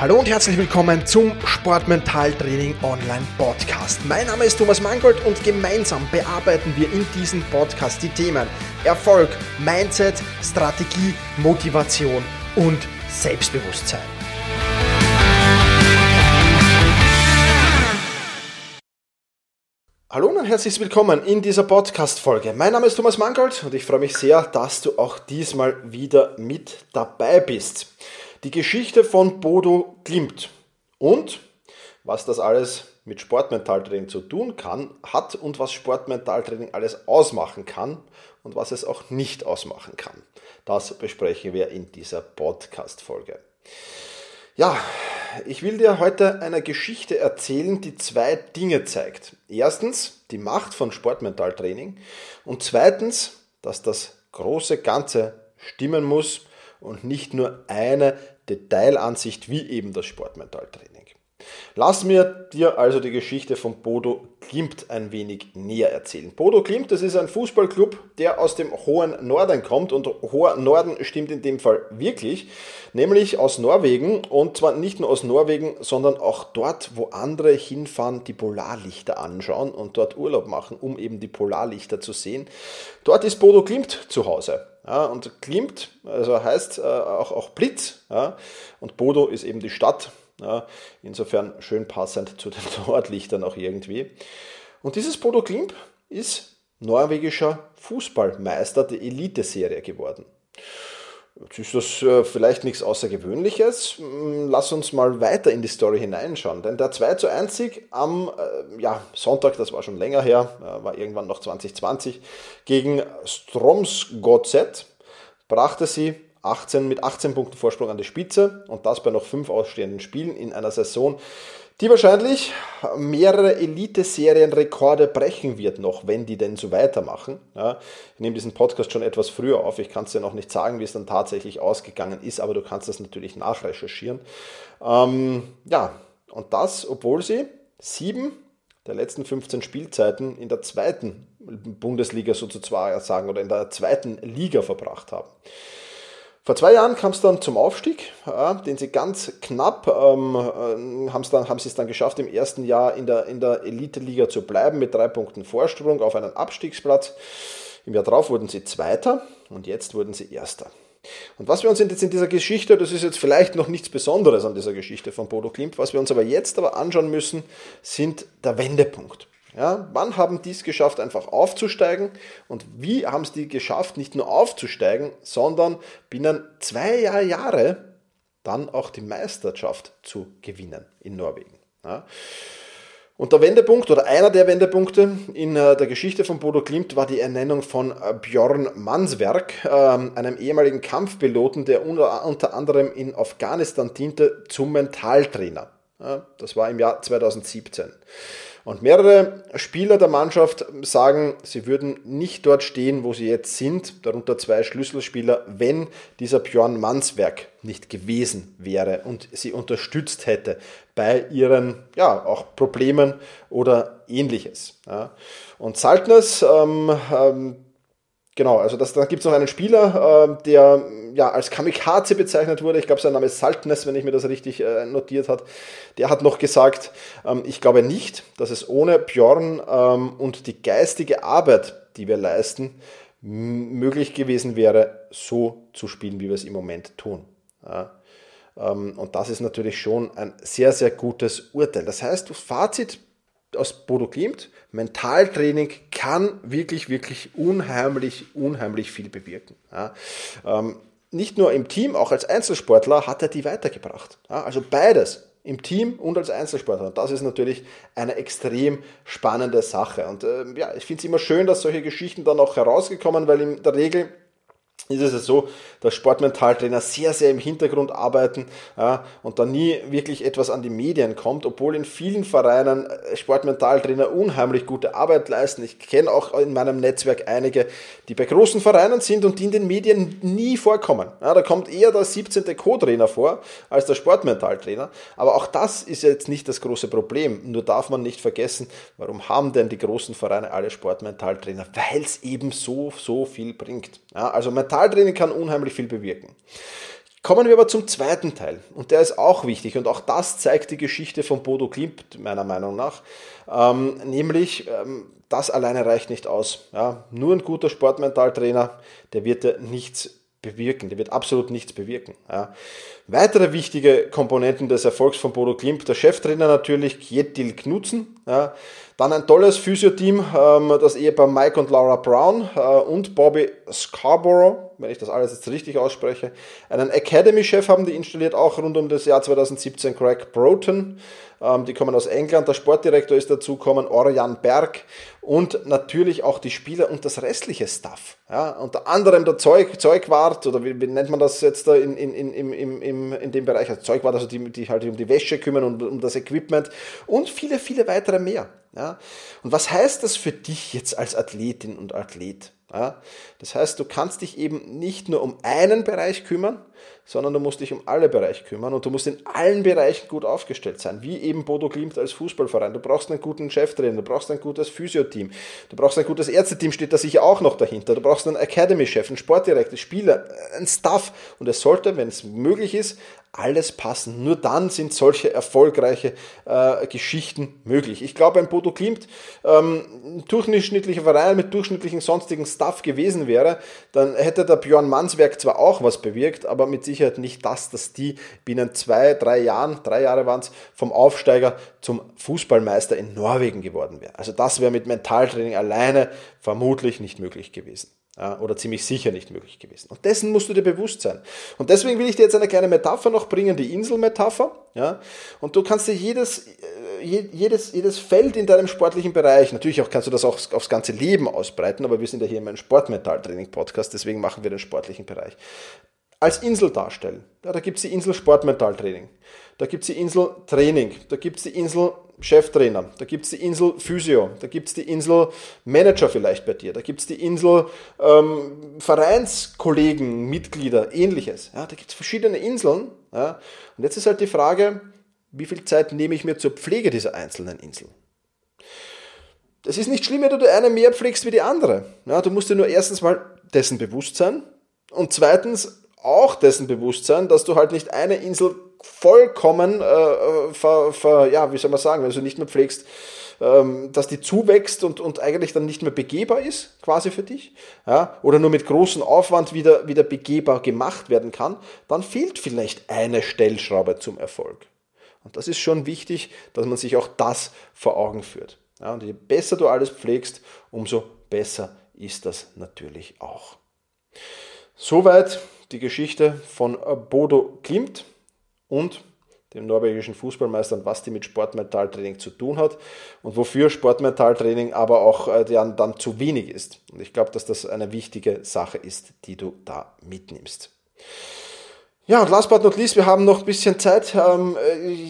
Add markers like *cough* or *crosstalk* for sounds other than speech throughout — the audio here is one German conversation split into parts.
Hallo und herzlich willkommen zum Sportmentaltraining Online Podcast. Mein Name ist Thomas Mangold und gemeinsam bearbeiten wir in diesem Podcast die Themen Erfolg, Mindset, Strategie, Motivation und Selbstbewusstsein. Hallo und herzlich willkommen in dieser Podcast-Folge. Mein Name ist Thomas Mangold und ich freue mich sehr, dass du auch diesmal wieder mit dabei bist. Die Geschichte von Bodo Klimt und was das alles mit Sportmentaltraining zu tun kann, hat und was Sportmentaltraining alles ausmachen kann und was es auch nicht ausmachen kann. Das besprechen wir in dieser Podcast-Folge. Ja, ich will dir heute eine Geschichte erzählen, die zwei Dinge zeigt. Erstens die Macht von Sportmentaltraining und zweitens, dass das große Ganze stimmen muss und nicht nur eine Detailansicht wie eben das Sportmentaltraining. Lass mir dir also die Geschichte von Bodo Klimt ein wenig näher erzählen. Bodo Klimt, das ist ein Fußballclub, der aus dem hohen Norden kommt und hoher Norden stimmt in dem Fall wirklich, nämlich aus Norwegen und zwar nicht nur aus Norwegen, sondern auch dort, wo andere hinfahren, die Polarlichter anschauen und dort Urlaub machen, um eben die Polarlichter zu sehen. Dort ist Bodo Klimt zu Hause. Ja, und Klimt, also heißt äh, auch, auch Blitz. Ja, und Bodo ist eben die Stadt. Ja, insofern schön passend zu den *laughs* Nordlichtern auch irgendwie. Und dieses Bodo Klimt ist norwegischer Fußballmeister der Elite-Serie geworden. Jetzt ist das äh, vielleicht nichts Außergewöhnliches. Hm, lass uns mal weiter in die Story hineinschauen. Denn der 2 zu 1 Sieg am äh, ja, Sonntag, das war schon länger her, äh, war irgendwann noch 2020, gegen Stromsgodset, brachte sie 18, mit 18 Punkten Vorsprung an die Spitze und das bei noch fünf ausstehenden Spielen in einer Saison, die wahrscheinlich mehrere Elite-Serien-Rekorde brechen wird noch, wenn die denn so weitermachen. Ja, ich nehme diesen Podcast schon etwas früher auf. Ich kann es dir noch nicht sagen, wie es dann tatsächlich ausgegangen ist, aber du kannst das natürlich nachrecherchieren. Ähm, ja, und das, obwohl sie sieben der letzten 15 Spielzeiten in der zweiten Bundesliga sozusagen oder in der zweiten Liga verbracht haben. Vor zwei Jahren kam es dann zum Aufstieg, ja, den sie ganz knapp ähm, äh, dann, haben sie es dann geschafft, im ersten Jahr in der, in der Elite-Liga zu bleiben mit drei Punkten Vorsprung auf einen Abstiegsplatz. Im Jahr darauf wurden sie Zweiter und jetzt wurden sie Erster. Und was wir uns jetzt in dieser Geschichte, das ist jetzt vielleicht noch nichts Besonderes an dieser Geschichte von Bodo Klimt, was wir uns aber jetzt aber anschauen müssen, sind der Wendepunkt. Ja, wann haben die es geschafft, einfach aufzusteigen? Und wie haben es die geschafft, nicht nur aufzusteigen, sondern binnen zwei Jahre dann auch die Meisterschaft zu gewinnen in Norwegen? Ja. Und der Wendepunkt oder einer der Wendepunkte in äh, der Geschichte von Bodo Klimt war die Ernennung von äh, Björn Manswerk, ähm, einem ehemaligen Kampfpiloten, der unter anderem in Afghanistan diente, zum Mentaltrainer. Das war im Jahr 2017. Und mehrere Spieler der Mannschaft sagen, sie würden nicht dort stehen, wo sie jetzt sind, darunter zwei Schlüsselspieler, wenn dieser Björn Manswerk nicht gewesen wäre und sie unterstützt hätte bei ihren ja, auch Problemen oder ähnliches. Ja. Und Saltners ähm, ähm, Genau, also das, da gibt es noch einen Spieler, äh, der ja als Kamikaze bezeichnet wurde. Ich glaube, sein Name ist Saltness, wenn ich mir das richtig äh, notiert habe. Der hat noch gesagt, ähm, ich glaube nicht, dass es ohne Björn ähm, und die geistige Arbeit, die wir leisten, möglich gewesen wäre, so zu spielen, wie wir es im Moment tun. Ja. Ähm, und das ist natürlich schon ein sehr, sehr gutes Urteil. Das heißt, Fazit aus Bodo Klimt, Mentaltraining kann wirklich, wirklich unheimlich, unheimlich viel bewirken. Ja. Ähm, nicht nur im Team, auch als Einzelsportler hat er die weitergebracht. Ja, also beides, im Team und als Einzelsportler. Das ist natürlich eine extrem spannende Sache. Und äh, ja, ich finde es immer schön, dass solche Geschichten dann auch herausgekommen, weil in der Regel ist es so, dass Sportmentaltrainer sehr, sehr im Hintergrund arbeiten ja, und da nie wirklich etwas an die Medien kommt, obwohl in vielen Vereinen äh, Sportmentaltrainer unheimlich gute Arbeit leisten. Ich kenne auch in meinem Netzwerk einige, die bei großen Vereinen sind und die in den Medien nie vorkommen. Ja, da kommt eher der 17. Co-Trainer vor als der Sportmentaltrainer. Aber auch das ist jetzt nicht das große Problem. Nur darf man nicht vergessen, warum haben denn die großen Vereine alle Sportmentaltrainer? Weil es eben so, so viel bringt. Ja, also Mental Mentaltraining kann unheimlich viel bewirken. Kommen wir aber zum zweiten Teil und der ist auch wichtig und auch das zeigt die Geschichte von Bodo Klimt meiner Meinung nach, ähm, nämlich ähm, das alleine reicht nicht aus. Ja, nur ein guter Sportmentaltrainer, der wird ja nichts bewirken. Der wird absolut nichts bewirken. Ja. Weitere wichtige Komponenten des Erfolgs von Bodo Klimt, der Cheftrainer natürlich, Kjetil Knutzen. Ja. Dann ein tolles Physio-Team, ähm, das Ehepaar Mike und Laura Brown äh, und Bobby Scarborough, wenn ich das alles jetzt richtig ausspreche. Einen Academy-Chef haben die installiert, auch rund um das Jahr 2017, Craig Broughton. Ähm, die kommen aus England. Der Sportdirektor ist dazugekommen, Orjan Berg. Und natürlich auch die Spieler und das restliche Staff. Ja, unter anderem der Zeug, Zeugwart, oder wie, wie nennt man das jetzt da in, in, in, in, in, in dem Bereich? Also Zeugwart, also die, die halt um die Wäsche kümmern und um das Equipment und viele, viele weitere mehr. Ja. Und was heißt das für dich jetzt als Athletin und Athlet? Ja, das heißt, du kannst dich eben nicht nur um einen Bereich kümmern, sondern du musst dich um alle Bereiche kümmern und du musst in allen Bereichen gut aufgestellt sein, wie eben Bodo Klimt als Fußballverein. Du brauchst einen guten Cheftrainer, du brauchst ein gutes Physio-Team, du brauchst ein gutes Ärzteteam, steht da sicher auch noch dahinter. Du brauchst einen Academy-Chef, einen Sportdirektor, Spieler, einen Staff und es sollte, wenn es möglich ist, alles passen. Nur dann sind solche erfolgreiche äh, Geschichten möglich. Ich glaube, ein Bodo Klimt ähm, durchschnittlicher Verein mit durchschnittlichen sonstigen Stuff gewesen wäre, dann hätte der Björn Manswerk zwar auch was bewirkt, aber mit Sicherheit nicht das, dass die binnen zwei, drei Jahren, drei Jahre waren es, vom Aufsteiger zum Fußballmeister in Norwegen geworden wäre. Also das wäre mit Mentaltraining alleine vermutlich nicht möglich gewesen oder ziemlich sicher nicht möglich gewesen. Und dessen musst du dir bewusst sein. Und deswegen will ich dir jetzt eine kleine Metapher noch bringen, die Inselmetapher. Ja, und du kannst dir jedes, äh, jedes, jedes Feld in deinem sportlichen Bereich, natürlich auch kannst du das auch aufs ganze Leben ausbreiten, aber wir sind ja hier in einem Sportmentaltraining-Podcast, deswegen machen wir den sportlichen Bereich als Insel darstellen. Ja, da gibt es die Insel Sportmentaltraining, da gibt es die Insel Training, da gibt es die Insel Cheftrainer, da gibt es die Insel Physio, da gibt es die Insel Manager vielleicht bei dir, da gibt es die Insel ähm, Vereinskollegen, Mitglieder, ähnliches. Ja, da gibt es verschiedene Inseln. Ja. Und jetzt ist halt die Frage, wie viel Zeit nehme ich mir zur Pflege dieser einzelnen Inseln? Es ist nicht schlimm, wenn du eine mehr pflegst wie die andere. Ja, du musst dir nur erstens mal dessen bewusst sein und zweitens auch dessen bewusst sein, dass du halt nicht eine Insel vollkommen, äh, ver, ver, ja, wie soll man sagen, wenn du nicht mehr pflegst, ähm, dass die zuwächst und, und eigentlich dann nicht mehr begehbar ist, quasi für dich, ja, oder nur mit großem Aufwand wieder, wieder begehbar gemacht werden kann, dann fehlt vielleicht eine Stellschraube zum Erfolg. Und das ist schon wichtig, dass man sich auch das vor Augen führt. Ja, und je besser du alles pflegst, umso besser ist das natürlich auch. Soweit die Geschichte von Bodo Klimt und dem norwegischen Fußballmeister was die mit Sportmentaltraining zu tun hat und wofür Sportmentaltraining aber auch äh, dann, dann zu wenig ist. Und ich glaube, dass das eine wichtige Sache ist, die du da mitnimmst. Ja, und last but not least, wir haben noch ein bisschen Zeit. Ähm,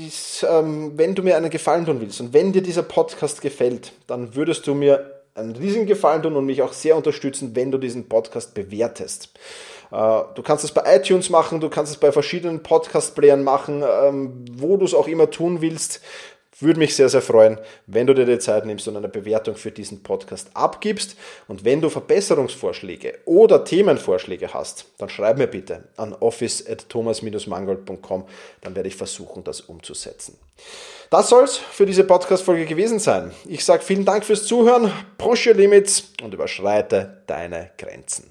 ist, ähm, wenn du mir einen Gefallen tun willst und wenn dir dieser Podcast gefällt, dann würdest du mir einen riesigen Gefallen tun und mich auch sehr unterstützen, wenn du diesen Podcast bewertest. Äh, du kannst es bei iTunes machen, du kannst es bei verschiedenen Podcast-Playern machen, ähm, wo du es auch immer tun willst. Würde mich sehr, sehr freuen, wenn du dir die Zeit nimmst und eine Bewertung für diesen Podcast abgibst. Und wenn du Verbesserungsvorschläge oder Themenvorschläge hast, dann schreib mir bitte an office.thomas-mangold.com. Dann werde ich versuchen, das umzusetzen. Das soll es für diese Podcast-Folge gewesen sein. Ich sage vielen Dank fürs Zuhören, push your limits und überschreite deine Grenzen.